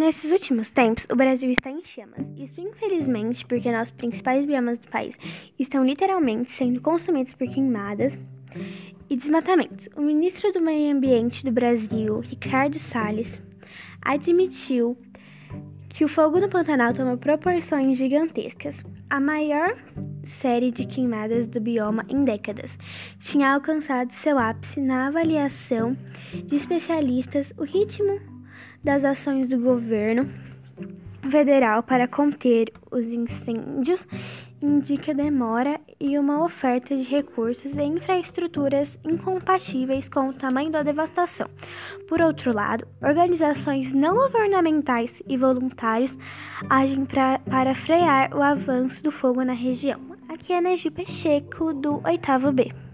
Nesses últimos tempos, o Brasil está em chamas. Isso, infelizmente, porque nossos principais biomas do país estão literalmente sendo consumidos por queimadas e desmatamentos. O ministro do Meio Ambiente do Brasil, Ricardo Salles, admitiu que o fogo no Pantanal toma proporções gigantescas. A maior série de queimadas do bioma em décadas tinha alcançado seu ápice na avaliação de especialistas. O ritmo das ações do governo federal para conter os incêndios indica demora e uma oferta de recursos e infraestruturas incompatíveis com o tamanho da devastação. Por outro lado, organizações não governamentais e voluntários agem pra, para frear o avanço do fogo na região. Aqui é Najib Pacheco, do 8 B.